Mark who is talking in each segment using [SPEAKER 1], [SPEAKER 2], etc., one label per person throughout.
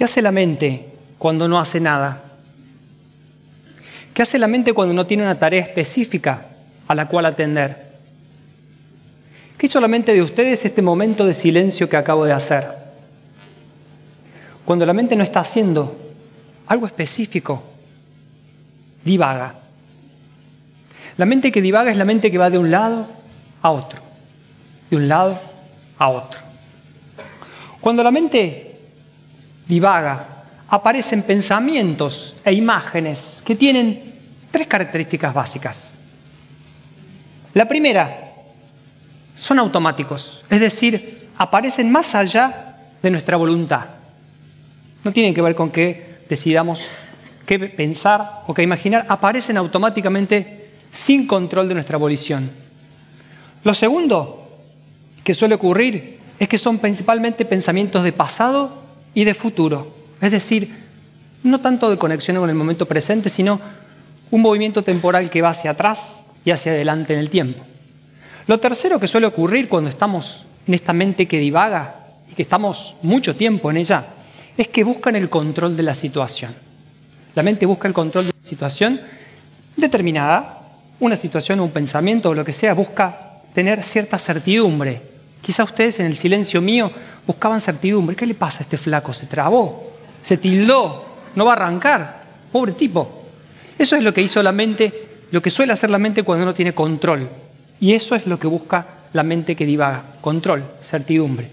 [SPEAKER 1] ¿Qué hace la mente cuando no hace nada? ¿Qué hace la mente cuando no tiene una tarea específica a la cual atender? ¿Qué hizo la mente de ustedes este momento de silencio que acabo de hacer? Cuando la mente no está haciendo algo específico, divaga. La mente que divaga es la mente que va de un lado a otro, de un lado a otro. Cuando la mente divaga, aparecen pensamientos e imágenes que tienen tres características básicas. La primera, son automáticos, es decir, aparecen más allá de nuestra voluntad. No tienen que ver con que decidamos qué pensar o qué imaginar, aparecen automáticamente sin control de nuestra volición. Lo segundo que suele ocurrir es que son principalmente pensamientos de pasado y de futuro. Es decir, no tanto de conexión con el momento presente, sino un movimiento temporal que va hacia atrás y hacia adelante en el tiempo. Lo tercero que suele ocurrir cuando estamos en esta mente que divaga y que estamos mucho tiempo en ella, es que buscan el control de la situación. La mente busca el control de una situación determinada, una situación, un pensamiento o lo que sea, busca tener cierta certidumbre. Quizá ustedes en el silencio mío buscaban certidumbre. ¿Qué le pasa a este flaco? Se trabó, se tildó, no va a arrancar. Pobre tipo. Eso es lo que hizo la mente, lo que suele hacer la mente cuando no tiene control. Y eso es lo que busca la mente que divaga, control, certidumbre.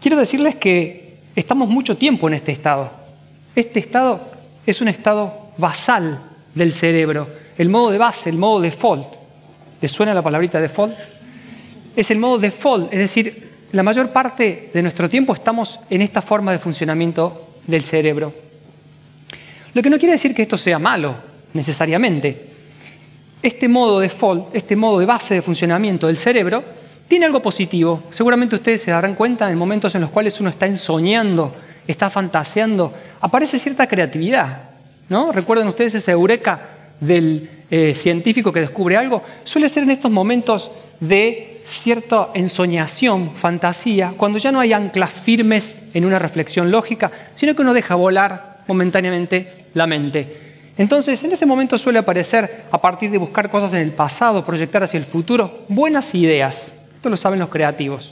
[SPEAKER 1] Quiero decirles que estamos mucho tiempo en este estado. Este estado es un estado basal del cerebro, el modo de base, el modo default. ¿Les suena la palabrita default? Es el modo default, es decir, la mayor parte de nuestro tiempo estamos en esta forma de funcionamiento del cerebro. Lo que no quiere decir que esto sea malo, necesariamente. Este modo default, este modo de base de funcionamiento del cerebro, tiene algo positivo. Seguramente ustedes se darán cuenta en momentos en los cuales uno está ensoñando, está fantaseando, aparece cierta creatividad. ¿no? Recuerden ustedes esa eureka del eh, científico que descubre algo, suele ser en estos momentos de cierta ensoñación, fantasía, cuando ya no hay anclas firmes en una reflexión lógica, sino que uno deja volar momentáneamente la mente. Entonces, en ese momento suele aparecer, a partir de buscar cosas en el pasado, proyectar hacia el futuro, buenas ideas. Esto lo saben los creativos.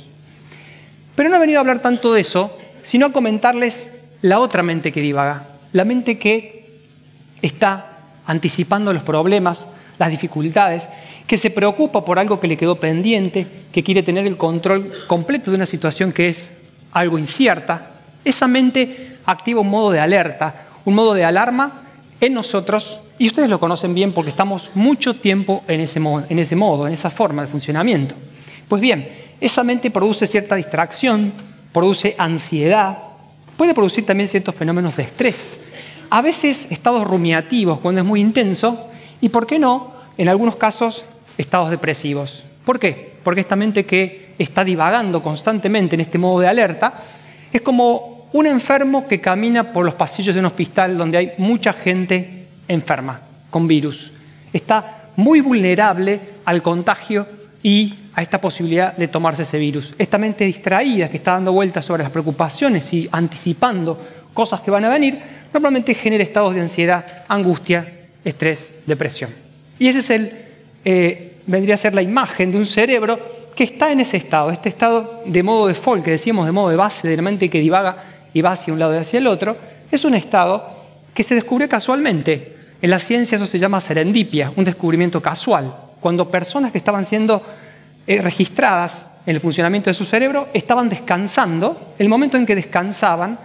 [SPEAKER 1] Pero no he venido a hablar tanto de eso, sino a comentarles la otra mente que divaga, la mente que está anticipando los problemas, las dificultades, que se preocupa por algo que le quedó pendiente, que quiere tener el control completo de una situación que es algo incierta, esa mente activa un modo de alerta, un modo de alarma en nosotros, y ustedes lo conocen bien porque estamos mucho tiempo en ese, modo, en ese modo, en esa forma de funcionamiento. Pues bien, esa mente produce cierta distracción, produce ansiedad, puede producir también ciertos fenómenos de estrés a veces estados rumiativos cuando es muy intenso y, ¿por qué no?, en algunos casos, estados depresivos. ¿Por qué? Porque esta mente que está divagando constantemente en este modo de alerta es como un enfermo que camina por los pasillos de un hospital donde hay mucha gente enferma con virus. Está muy vulnerable al contagio y a esta posibilidad de tomarse ese virus. Esta mente distraída que está dando vueltas sobre las preocupaciones y anticipando cosas que van a venir, normalmente genera estados de ansiedad, angustia, estrés, depresión. Y ese es el, eh, vendría a ser la imagen de un cerebro que está en ese estado, este estado de modo default, que decíamos de modo de base de la mente que divaga y va hacia un lado y hacia el otro, es un estado que se descubrió casualmente. En la ciencia eso se llama serendipia, un descubrimiento casual, cuando personas que estaban siendo eh, registradas en el funcionamiento de su cerebro estaban descansando, el momento en que descansaban,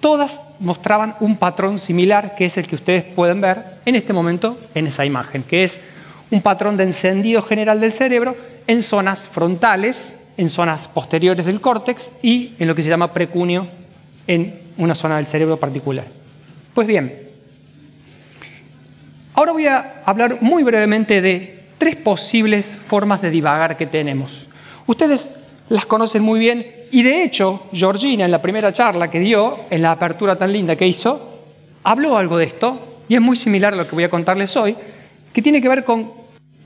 [SPEAKER 1] todas mostraban un patrón similar, que es el que ustedes pueden ver en este momento en esa imagen, que es un patrón de encendido general del cerebro en zonas frontales, en zonas posteriores del córtex y en lo que se llama precunio en una zona del cerebro particular. Pues bien, ahora voy a hablar muy brevemente de tres posibles formas de divagar que tenemos. Ustedes las conocen muy bien y de hecho, Georgina, en la primera charla que dio, en la apertura tan linda que hizo, habló algo de esto, y es muy similar a lo que voy a contarles hoy, que tiene que ver con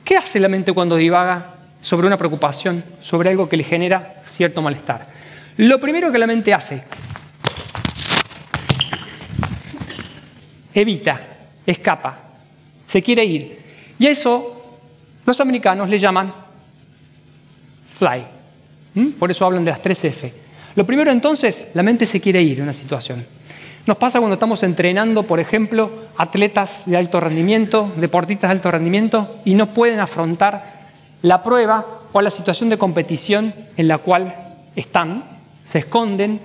[SPEAKER 1] qué hace la mente cuando divaga sobre una preocupación, sobre algo que le genera cierto malestar. Lo primero que la mente hace evita, escapa, se quiere ir. Y a eso los americanos le llaman fly. ¿Mm? Por eso hablan de las tres F. Lo primero entonces, la mente se quiere ir de una situación. Nos pasa cuando estamos entrenando, por ejemplo, atletas de alto rendimiento, deportistas de alto rendimiento, y no pueden afrontar la prueba o la situación de competición en la cual están, se esconden,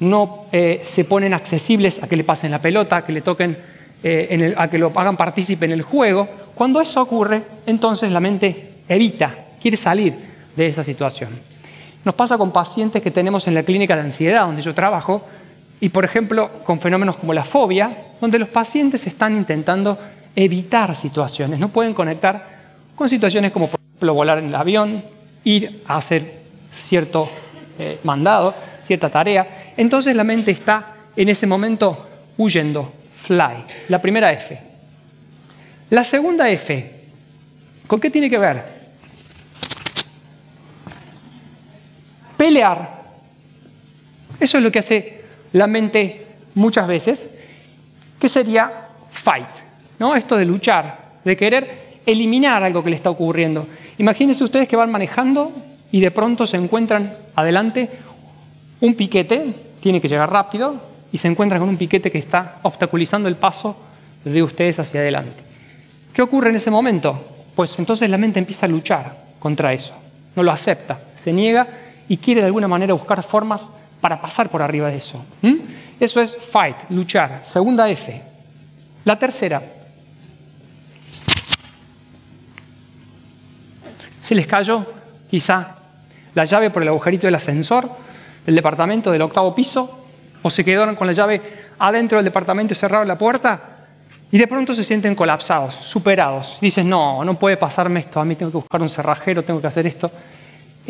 [SPEAKER 1] no eh, se ponen accesibles a que le pasen la pelota, a que le toquen, eh, a que lo hagan partícipe en el juego. Cuando eso ocurre, entonces la mente evita, quiere salir de esa situación. Nos pasa con pacientes que tenemos en la clínica de ansiedad, donde yo trabajo, y por ejemplo con fenómenos como la fobia, donde los pacientes están intentando evitar situaciones, no pueden conectar con situaciones como por ejemplo volar en el avión, ir a hacer cierto eh, mandado, cierta tarea. Entonces la mente está en ese momento huyendo, fly, la primera F. La segunda F, ¿con qué tiene que ver? Pelear. Eso es lo que hace la mente muchas veces, que sería fight, ¿no? Esto de luchar, de querer eliminar algo que le está ocurriendo. Imagínense ustedes que van manejando y de pronto se encuentran adelante un piquete, tiene que llegar rápido, y se encuentran con un piquete que está obstaculizando el paso de ustedes hacia adelante. ¿Qué ocurre en ese momento? Pues entonces la mente empieza a luchar contra eso, no lo acepta, se niega y quiere de alguna manera buscar formas para pasar por arriba de eso. Eso es fight, luchar. Segunda F. La tercera. Se les cayó quizá la llave por el agujerito del ascensor del departamento del octavo piso, o se quedaron con la llave adentro del departamento y cerraron la puerta, y de pronto se sienten colapsados, superados. Dicen, no, no puede pasarme esto, a mí tengo que buscar un cerrajero, tengo que hacer esto.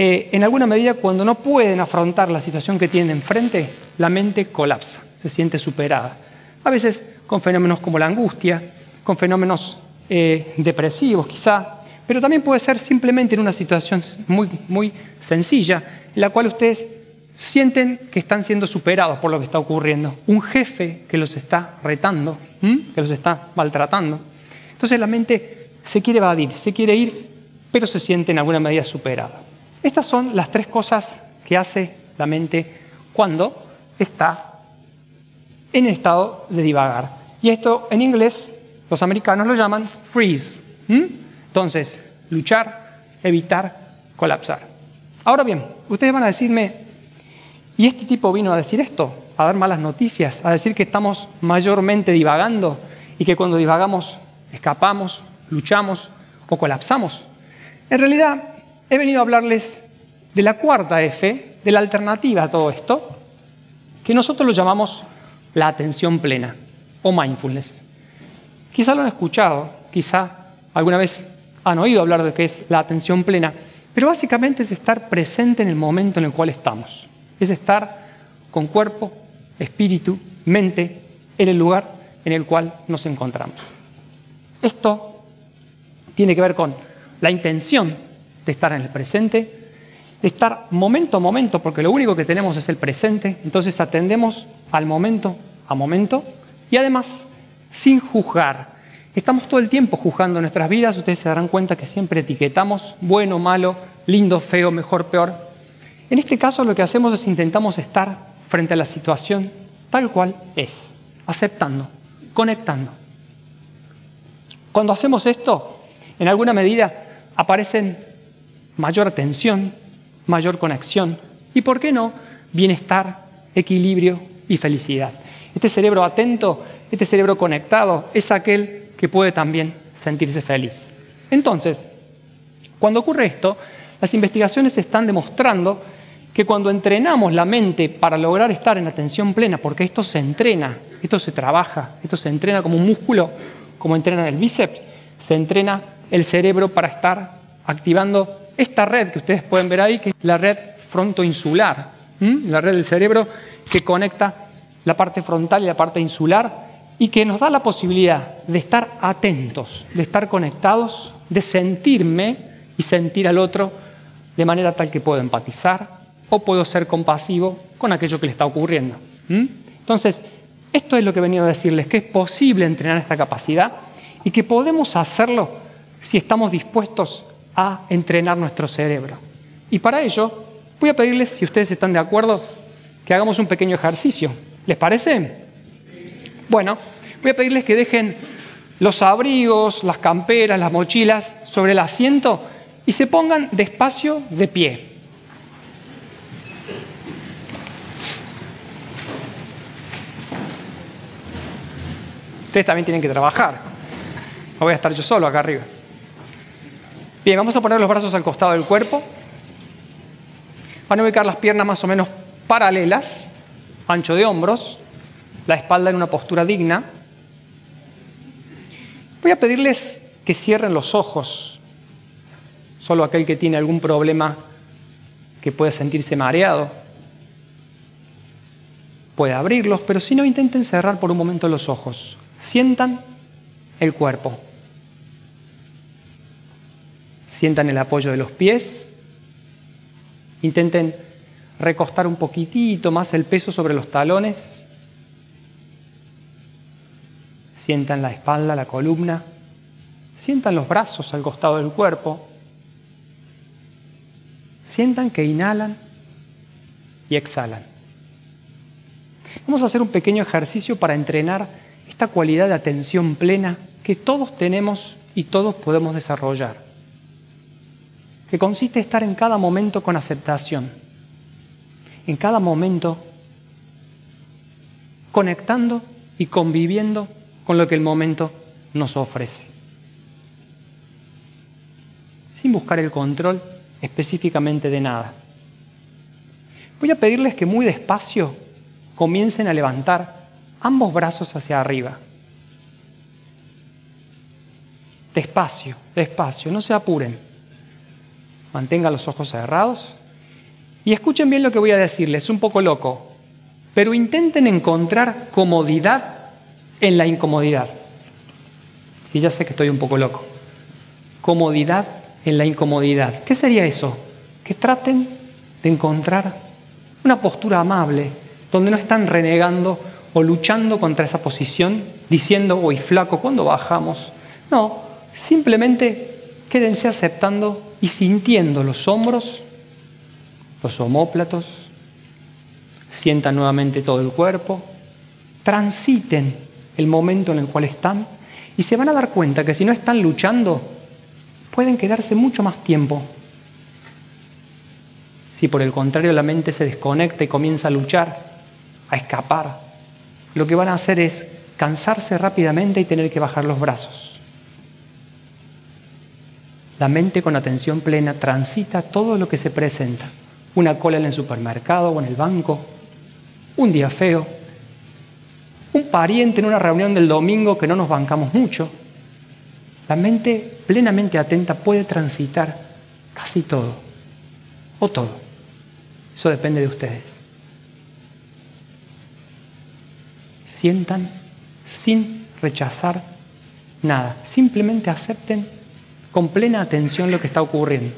[SPEAKER 1] Eh, en alguna medida cuando no pueden afrontar la situación que tienen enfrente, la mente colapsa, se siente superada. A veces con fenómenos como la angustia, con fenómenos eh, depresivos quizá, pero también puede ser simplemente en una situación muy, muy sencilla, en la cual ustedes sienten que están siendo superados por lo que está ocurriendo. Un jefe que los está retando, que los está maltratando. Entonces la mente se quiere evadir, se quiere ir, pero se siente en alguna medida superada. Estas son las tres cosas que hace la mente cuando está en estado de divagar. Y esto en inglés los americanos lo llaman freeze. Entonces, luchar, evitar, colapsar. Ahora bien, ustedes van a decirme, ¿y este tipo vino a decir esto? A dar malas noticias, a decir que estamos mayormente divagando y que cuando divagamos escapamos, luchamos o colapsamos. En realidad, he venido a hablarles de la cuarta F, de la alternativa a todo esto, que nosotros lo llamamos la atención plena o mindfulness. Quizá lo han escuchado, quizá alguna vez han oído hablar de qué es la atención plena, pero básicamente es estar presente en el momento en el cual estamos. Es estar con cuerpo, espíritu, mente en el lugar en el cual nos encontramos. Esto tiene que ver con la intención de estar en el presente, de estar momento a momento, porque lo único que tenemos es el presente, entonces atendemos al momento a momento y además sin juzgar. Estamos todo el tiempo juzgando nuestras vidas, ustedes se darán cuenta que siempre etiquetamos bueno, malo, lindo, feo, mejor, peor. En este caso lo que hacemos es intentamos estar frente a la situación tal cual es, aceptando, conectando. Cuando hacemos esto, en alguna medida aparecen mayor atención, mayor conexión y, ¿por qué no?, bienestar, equilibrio y felicidad. Este cerebro atento, este cerebro conectado, es aquel que puede también sentirse feliz. Entonces, cuando ocurre esto, las investigaciones están demostrando que cuando entrenamos la mente para lograr estar en atención plena, porque esto se entrena, esto se trabaja, esto se entrena como un músculo, como entrena el bíceps, se entrena el cerebro para estar activando esta red que ustedes pueden ver ahí, que es la red frontoinsular, la red del cerebro que conecta la parte frontal y la parte insular y que nos da la posibilidad de estar atentos, de estar conectados, de sentirme y sentir al otro de manera tal que puedo empatizar o puedo ser compasivo con aquello que le está ocurriendo. Entonces, Esto es lo que he venido a decirles, que es posible entrenar esta capacidad y que podemos hacerlo si estamos dispuestos a entrenar nuestro cerebro. Y para ello voy a pedirles, si ustedes están de acuerdo, que hagamos un pequeño ejercicio. ¿Les parece? Bueno, voy a pedirles que dejen los abrigos, las camperas, las mochilas sobre el asiento y se pongan despacio de pie. Ustedes también tienen que trabajar. No voy a estar yo solo acá arriba. Bien, vamos a poner los brazos al costado del cuerpo. Van a ubicar las piernas más o menos paralelas, ancho de hombros, la espalda en una postura digna. Voy a pedirles que cierren los ojos. Solo aquel que tiene algún problema que puede sentirse mareado puede abrirlos, pero si no, intenten cerrar por un momento los ojos. Sientan el cuerpo. Sientan el apoyo de los pies. Intenten recostar un poquitito más el peso sobre los talones. Sientan la espalda, la columna. Sientan los brazos al costado del cuerpo. Sientan que inhalan y exhalan. Vamos a hacer un pequeño ejercicio para entrenar esta cualidad de atención plena que todos tenemos y todos podemos desarrollar, que consiste en estar en cada momento con aceptación, en cada momento conectando y conviviendo con lo que el momento nos ofrece. Sin buscar el control específicamente de nada. Voy a pedirles que muy despacio comiencen a levantar ambos brazos hacia arriba. Despacio, despacio, no se apuren. Mantengan los ojos cerrados y escuchen bien lo que voy a decirles, un poco loco, pero intenten encontrar comodidad en la incomodidad. Sí, ya sé que estoy un poco loco. Comodidad en la incomodidad. ¿Qué sería eso? Que traten de encontrar una postura amable, donde no están renegando o luchando contra esa posición, diciendo, uy, flaco, ¿cuándo bajamos? No, simplemente quédense aceptando y sintiendo los hombros, los homóplatos, sientan nuevamente todo el cuerpo, transiten el momento en el cual están y se van a dar cuenta que si no están luchando, pueden quedarse mucho más tiempo. Si por el contrario la mente se desconecta y comienza a luchar, a escapar, lo que van a hacer es cansarse rápidamente y tener que bajar los brazos. La mente con atención plena transita todo lo que se presenta. Una cola en el supermercado o en el banco, un día feo, un pariente en una reunión del domingo que no nos bancamos mucho. La mente plenamente atenta puede transitar casi todo, o todo. Eso depende de ustedes. Sientan sin rechazar nada, simplemente acepten con plena atención lo que está ocurriendo.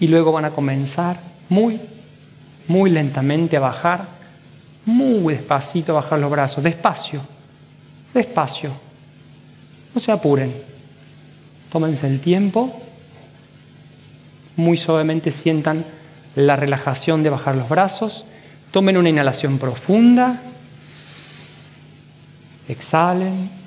[SPEAKER 1] Y luego van a comenzar muy, muy lentamente a bajar muy despacito bajar los brazos, despacio, despacio. No se apuren. Tómense el tiempo. Muy suavemente sientan la relajación de bajar los brazos. Tomen una inhalación profunda. Exhalen.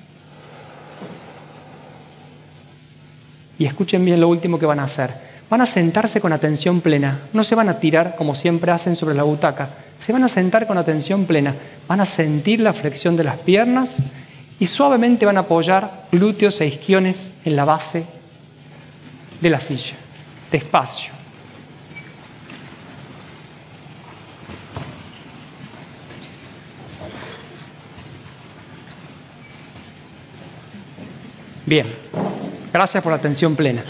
[SPEAKER 1] Y escuchen bien lo último que van a hacer. Van a sentarse con atención plena. No se van a tirar como siempre hacen sobre la butaca se van a sentar con atención plena, van a sentir la flexión de las piernas y suavemente van a apoyar glúteos e isquiones en la base de la silla, despacio. Bien, gracias por la atención plena.